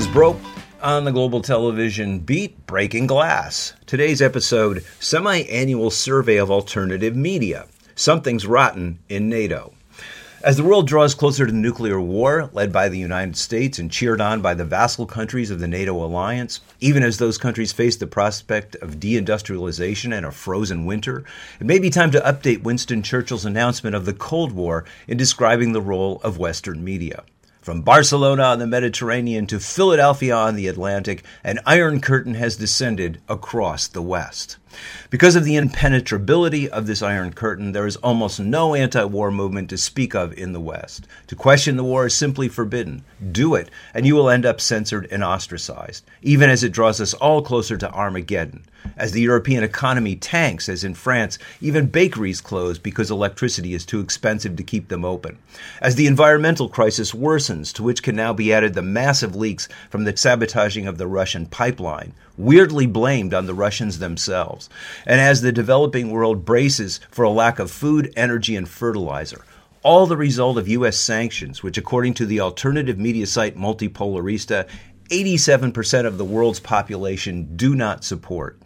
Is Broke on the Global Television Beat Breaking Glass. Today's episode Semi Annual Survey of Alternative Media. Something's Rotten in NATO. As the world draws closer to nuclear war, led by the United States and cheered on by the vassal countries of the NATO alliance, even as those countries face the prospect of deindustrialization and a frozen winter, it may be time to update Winston Churchill's announcement of the Cold War in describing the role of Western media. From Barcelona on the Mediterranean to Philadelphia on the Atlantic, an iron curtain has descended across the West. Because of the impenetrability of this Iron Curtain, there is almost no anti war movement to speak of in the West. To question the war is simply forbidden. Do it, and you will end up censored and ostracized, even as it draws us all closer to Armageddon. As the European economy tanks, as in France, even bakeries close because electricity is too expensive to keep them open. As the environmental crisis worsens, to which can now be added the massive leaks from the sabotaging of the Russian pipeline, weirdly blamed on the Russians themselves. And as the developing world braces for a lack of food, energy, and fertilizer, all the result of U.S. sanctions, which, according to the alternative media site Multipolarista, 87% of the world's population do not support.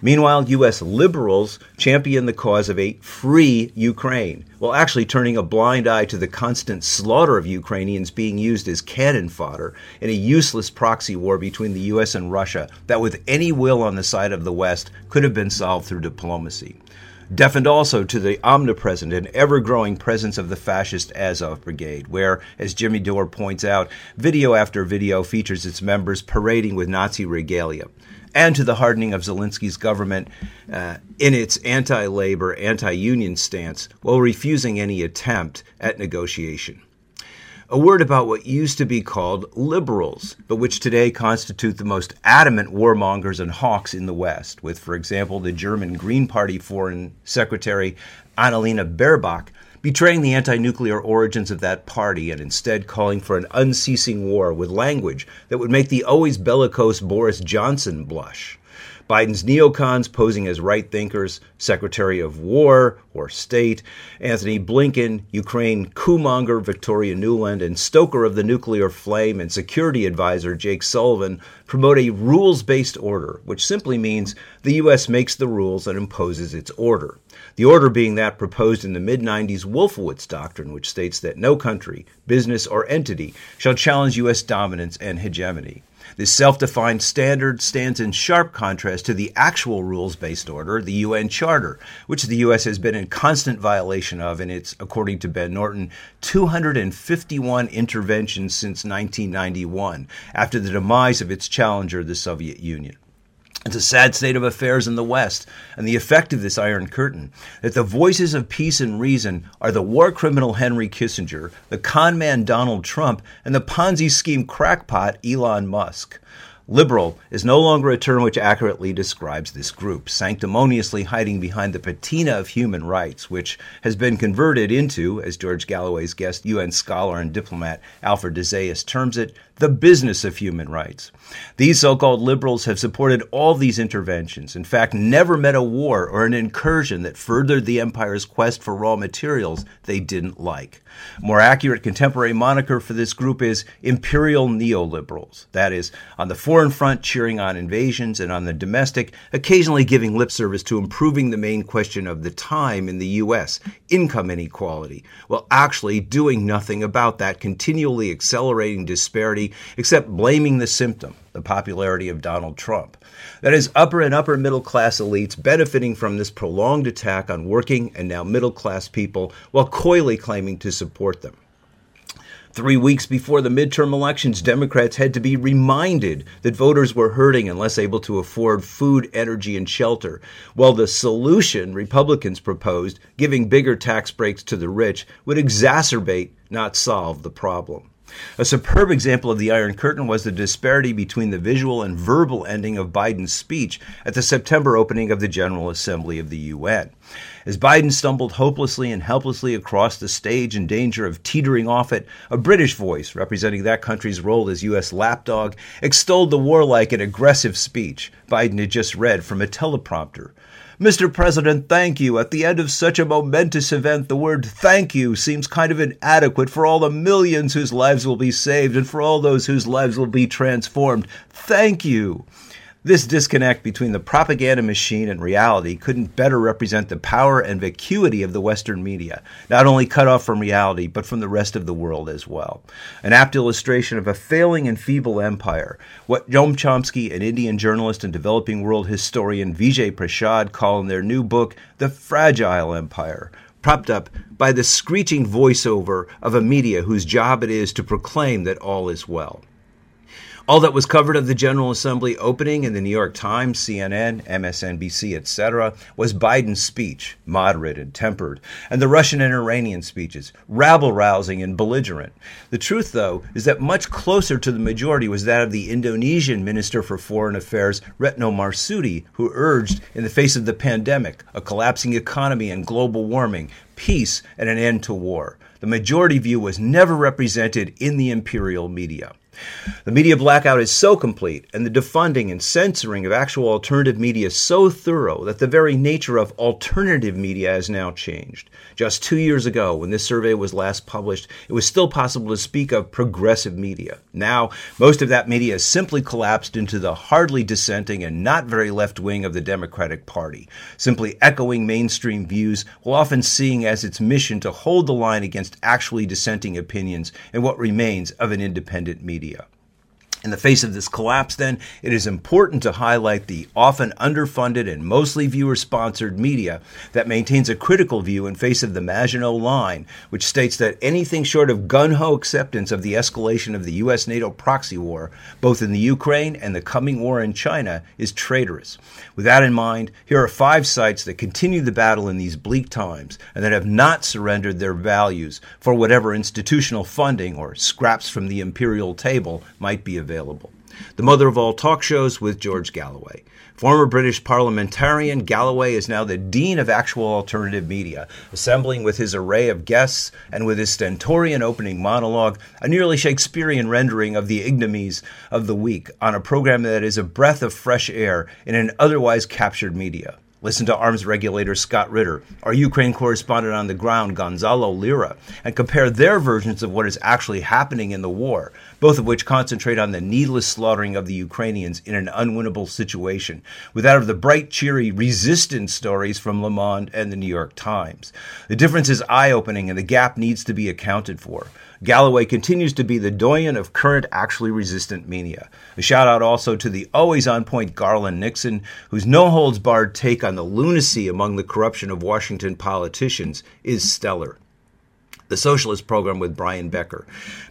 Meanwhile, U.S. liberals champion the cause of a free Ukraine, while actually turning a blind eye to the constant slaughter of Ukrainians being used as cannon fodder in a useless proxy war between the U.S. and Russia that, with any will on the side of the West, could have been solved through diplomacy deafened also to the omnipresent and ever growing presence of the fascist Azov Brigade, where, as Jimmy Dore points out, video after video features its members parading with Nazi regalia and to the hardening of Zelensky's government uh, in its anti labor, anti union stance while refusing any attempt at negotiation. A word about what used to be called liberals, but which today constitute the most adamant warmongers and hawks in the West, with, for example, the German Green Party Foreign Secretary Annalena Baerbock betraying the anti nuclear origins of that party and instead calling for an unceasing war with language that would make the always bellicose Boris Johnson blush. Biden's neocons posing as right thinkers, Secretary of War or State, Antony Blinken, Ukraine coup monger Victoria Nuland, and stoker of the nuclear flame and security advisor Jake Sullivan promote a rules based order, which simply means the U.S. makes the rules and imposes its order. The order being that proposed in the mid 90s Wolfowitz Doctrine, which states that no country, business, or entity shall challenge U.S. dominance and hegemony. This self defined standard stands in sharp contrast to the actual rules based order, the UN Charter, which the U.S. has been in constant violation of in its, according to Ben Norton, 251 interventions since 1991, after the demise of its challenger, the Soviet Union. It's a sad state of affairs in the West, and the effect of this Iron Curtain that the voices of peace and reason are the war criminal Henry Kissinger, the con man Donald Trump, and the Ponzi scheme crackpot Elon Musk. Liberal is no longer a term which accurately describes this group, sanctimoniously hiding behind the patina of human rights, which has been converted into, as George Galloway's guest UN scholar and diplomat Alfred de Zayas terms it, the business of human rights. These so called liberals have supported all these interventions, in fact, never met a war or an incursion that furthered the empire's quest for raw materials they didn't like. More accurate contemporary moniker for this group is imperial neoliberals. That is, on the foreign front, cheering on invasions, and on the domestic, occasionally giving lip service to improving the main question of the time in the U.S. income inequality, while actually doing nothing about that continually accelerating disparity except blaming the symptom, the popularity of Donald Trump. That is, upper and upper middle class elites benefiting from this prolonged attack on working and now middle class people while coyly claiming to support them. Three weeks before the midterm elections, Democrats had to be reminded that voters were hurting and less able to afford food, energy, and shelter. While the solution Republicans proposed, giving bigger tax breaks to the rich, would exacerbate, not solve, the problem. A superb example of the Iron Curtain was the disparity between the visual and verbal ending of Biden's speech at the September opening of the General Assembly of the UN. As Biden stumbled hopelessly and helplessly across the stage in danger of teetering off it, a British voice, representing that country's role as U.S. lapdog, extolled the warlike and aggressive speech Biden had just read from a teleprompter. Mr. President, thank you. At the end of such a momentous event, the word thank you seems kind of inadequate for all the millions whose lives will be saved and for all those whose lives will be transformed. Thank you. This disconnect between the propaganda machine and reality couldn't better represent the power and vacuity of the Western media, not only cut off from reality, but from the rest of the world as well. An apt illustration of a failing and feeble empire, what Noam Chomsky, an Indian journalist and developing world historian Vijay Prashad call in their new book, The Fragile Empire propped up by the screeching voiceover of a media whose job it is to proclaim that all is well. All that was covered of the General Assembly opening in the New York Times, CNN, MSNBC, etc., was Biden's speech, moderate and tempered, and the Russian and Iranian speeches, rabble rousing and belligerent. The truth, though, is that much closer to the majority was that of the Indonesian Minister for Foreign Affairs, Retno Marsudi, who urged, in the face of the pandemic, a collapsing economy and global warming, peace and an end to war. The majority view was never represented in the imperial media. The media blackout is so complete, and the defunding and censoring of actual alternative media so thorough that the very nature of alternative media has now changed. Just two years ago, when this survey was last published, it was still possible to speak of progressive media. Now, most of that media has simply collapsed into the hardly dissenting and not very left wing of the Democratic Party, simply echoing mainstream views while often seeing as its mission to hold the line against actually dissenting opinions in what remains of an independent media. In the face of this collapse, then, it is important to highlight the often underfunded and mostly viewer sponsored media that maintains a critical view in face of the Maginot Line, which states that anything short of gun ho acceptance of the escalation of the U.S. NATO proxy war, both in the Ukraine and the coming war in China, is traitorous. With that in mind, here are five sites that continue the battle in these bleak times and that have not surrendered their values for whatever institutional funding or scraps from the imperial table might be available available. The mother of all talk shows with George Galloway. Former British parliamentarian, Galloway is now the Dean of Actual Alternative Media, assembling with his array of guests and with his stentorian opening monologue a nearly Shakespearean rendering of the ignominies of the week on a program that is a breath of fresh air in an otherwise captured media. Listen to arms regulator Scott Ritter, our Ukraine correspondent on the ground, Gonzalo Lira, and compare their versions of what is actually happening in the war, both of which concentrate on the needless slaughtering of the Ukrainians in an unwinnable situation, with that of the bright, cheery resistance stories from Le Monde and the New York Times. The difference is eye opening, and the gap needs to be accounted for. Galloway continues to be the doyen of current actually resistant media. A shout out also to the always on point Garland Nixon, whose no holds barred take on the lunacy among the corruption of Washington politicians is stellar the Socialist Program with Brian Becker.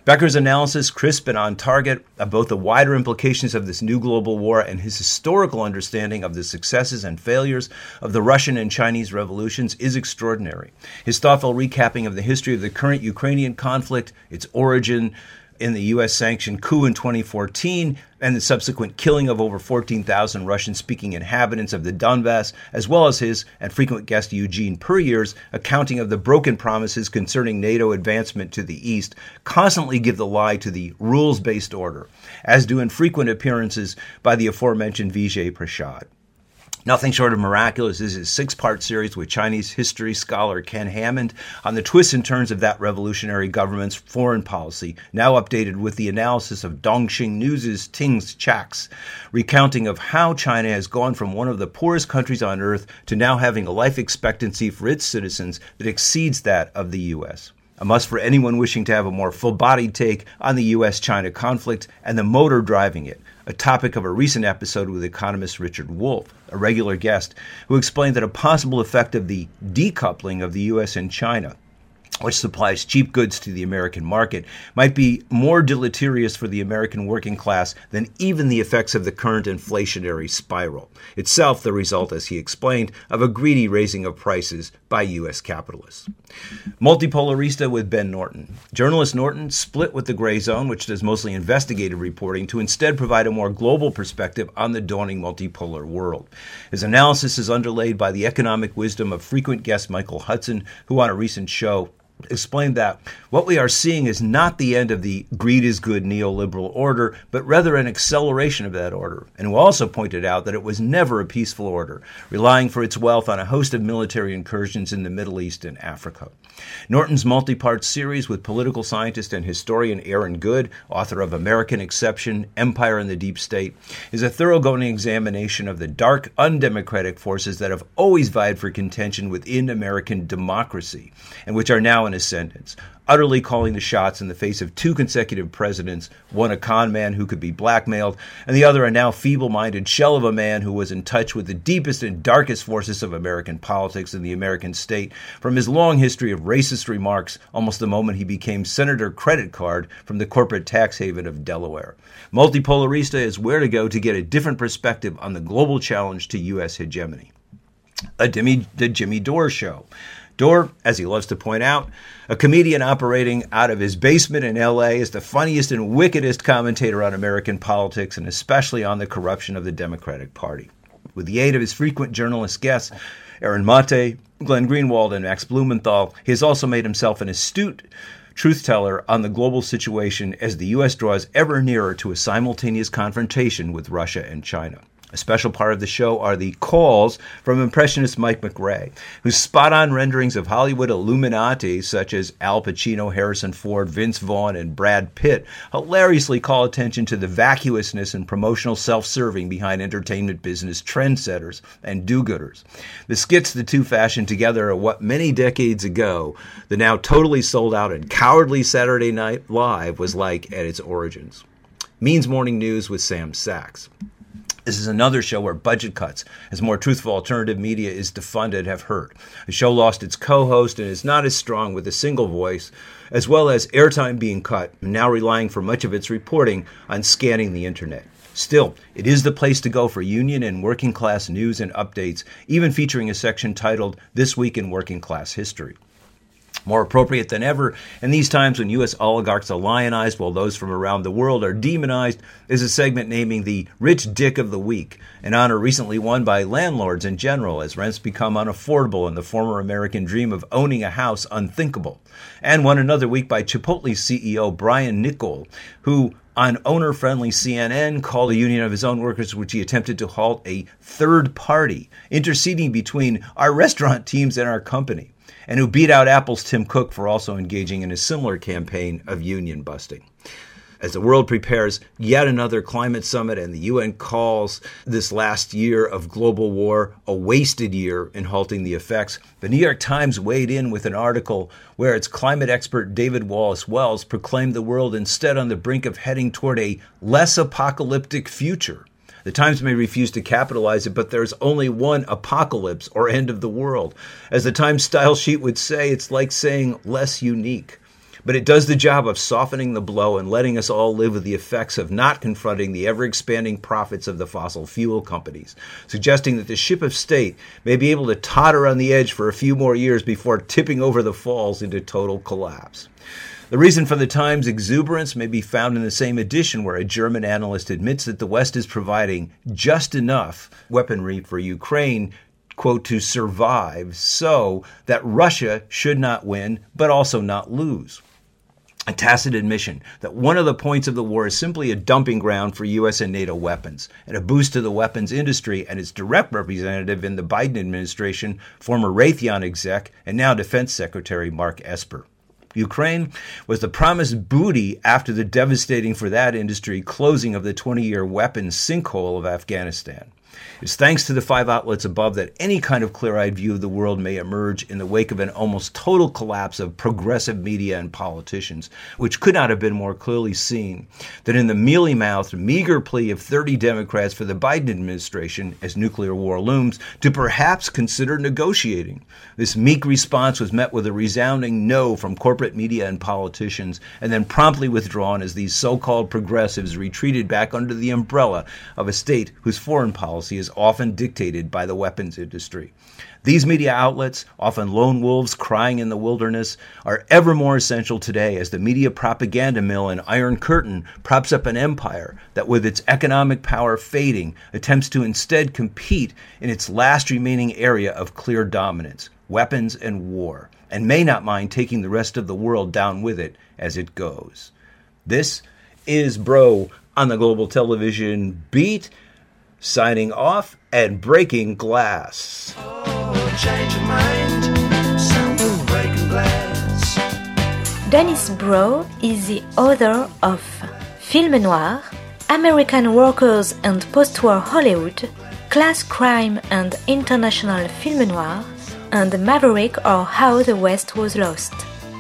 Becker's analysis, crisp and on target, of both the wider implications of this new global war and his historical understanding of the successes and failures of the Russian and Chinese revolutions, is extraordinary. His thoughtful recapping of the history of the current Ukrainian conflict, its origin, in the U.S. sanctioned coup in 2014 and the subsequent killing of over 14,000 Russian speaking inhabitants of the Donbass, as well as his and frequent guest Eugene Puryear's accounting of the broken promises concerning NATO advancement to the east, constantly give the lie to the rules based order, as do infrequent appearances by the aforementioned Vijay Prashad. Nothing short of miraculous is his six part series with Chinese history scholar Ken Hammond on the twists and turns of that revolutionary government's foreign policy, now updated with the analysis of Dongsheng News' Tings Chak's, recounting of how China has gone from one of the poorest countries on earth to now having a life expectancy for its citizens that exceeds that of the U.S a must for anyone wishing to have a more full bodied take on the U.S. China conflict and the motor driving it, a topic of a recent episode with economist Richard Wolff, a regular guest, who explained that a possible effect of the decoupling of the U.S. and China which supplies cheap goods to the American market, might be more deleterious for the American working class than even the effects of the current inflationary spiral, itself the result, as he explained, of a greedy raising of prices by U.S. capitalists. Multipolarista with Ben Norton. Journalist Norton split with the Gray Zone, which does mostly investigative reporting, to instead provide a more global perspective on the dawning multipolar world. His analysis is underlaid by the economic wisdom of frequent guest Michael Hudson, who on a recent show explained that what we are seeing is not the end of the greed is good neoliberal order, but rather an acceleration of that order. And who also pointed out that it was never a peaceful order, relying for its wealth on a host of military incursions in the Middle East and Africa. Norton's multi part series with political scientist and historian Aaron Good, author of American Exception Empire and the Deep State, is a thoroughgoing examination of the dark, undemocratic forces that have always vied for contention within American democracy and which are now in ascendance utterly calling the shots in the face of two consecutive presidents, one a con man who could be blackmailed, and the other a now feeble minded shell of a man who was in touch with the deepest and darkest forces of American politics and the American state from his long history of racist remarks almost the moment he became Senator Credit Card from the corporate tax haven of Delaware. Multipolarista is where to go to get a different perspective on the global challenge to U.S. hegemony. A Jimmy, the Jimmy Dore Show. Dore, as he loves to point out, a comedian operating out of his basement in LA, is the funniest and wickedest commentator on American politics and especially on the corruption of the Democratic Party. With the aid of his frequent journalist guests, Aaron Mate, Glenn Greenwald, and Max Blumenthal, he has also made himself an astute truth teller on the global situation as the U.S. draws ever nearer to a simultaneous confrontation with Russia and China. A special part of the show are the calls from impressionist Mike McRae, whose spot on renderings of Hollywood illuminati, such as Al Pacino, Harrison Ford, Vince Vaughn, and Brad Pitt, hilariously call attention to the vacuousness and promotional self serving behind entertainment business trendsetters and do gooders. The skits the two fashioned together are what many decades ago the now totally sold out and cowardly Saturday Night Live was like at its origins. Means Morning News with Sam Sacks. This is another show where budget cuts, as more truthful alternative media is defunded, have hurt. The show lost its co host and is not as strong with a single voice, as well as airtime being cut, and now relying for much of its reporting on scanning the internet. Still, it is the place to go for union and working class news and updates, even featuring a section titled This Week in Working Class History more appropriate than ever. In these times when U.S. oligarchs are lionized while those from around the world are demonized is a segment naming the Rich Dick of the Week, an honor recently won by landlords in general as rents become unaffordable and the former American dream of owning a house unthinkable, and won another week by Chipotle CEO Brian Niccol, who on owner friendly CNN called a union of his own workers, which he attempted to halt a third party interceding between our restaurant teams and our company and who beat out Apple's Tim Cook for also engaging in a similar campaign of union busting. As the world prepares yet another climate summit and the UN calls this last year of global war a wasted year in halting the effects, the New York Times weighed in with an article where its climate expert David Wallace Wells proclaimed the world instead on the brink of heading toward a less apocalyptic future. The Times may refuse to capitalize it, but there's only one apocalypse or end of the world. As the Times style sheet would say, it's like saying less unique. But it does the job of softening the blow and letting us all live with the effects of not confronting the ever expanding profits of the fossil fuel companies, suggesting that the ship of state may be able to totter on the edge for a few more years before tipping over the falls into total collapse. The reason for the Times' exuberance may be found in the same edition, where a German analyst admits that the West is providing just enough weaponry for Ukraine, quote, to survive so that Russia should not win, but also not lose. A tacit admission that one of the points of the war is simply a dumping ground for U.S. and NATO weapons, and a boost to the weapons industry and its direct representative in the Biden administration, former Raytheon exec and now Defense Secretary Mark Esper. Ukraine was the promised booty after the devastating for that industry closing of the 20 year weapons sinkhole of Afghanistan. It's thanks to the five outlets above that any kind of clear eyed view of the world may emerge in the wake of an almost total collapse of progressive media and politicians, which could not have been more clearly seen than in the mealy mouthed, meager plea of 30 Democrats for the Biden administration as nuclear war looms to perhaps consider negotiating. This meek response was met with a resounding no from corporate media and politicians, and then promptly withdrawn as these so called progressives retreated back under the umbrella of a state whose foreign policy is is often dictated by the weapons industry. These media outlets, often lone wolves crying in the wilderness, are ever more essential today as the media propaganda mill and Iron Curtain props up an empire that, with its economic power fading, attempts to instead compete in its last remaining area of clear dominance weapons and war, and may not mind taking the rest of the world down with it as it goes. This is Broe on the Global Television Beat signing off and breaking glass. Dennis Broe is the author of Film Noir, American Workers and Postwar Hollywood, Class Crime and International Film Noir, and Maverick or How the West Was Lost.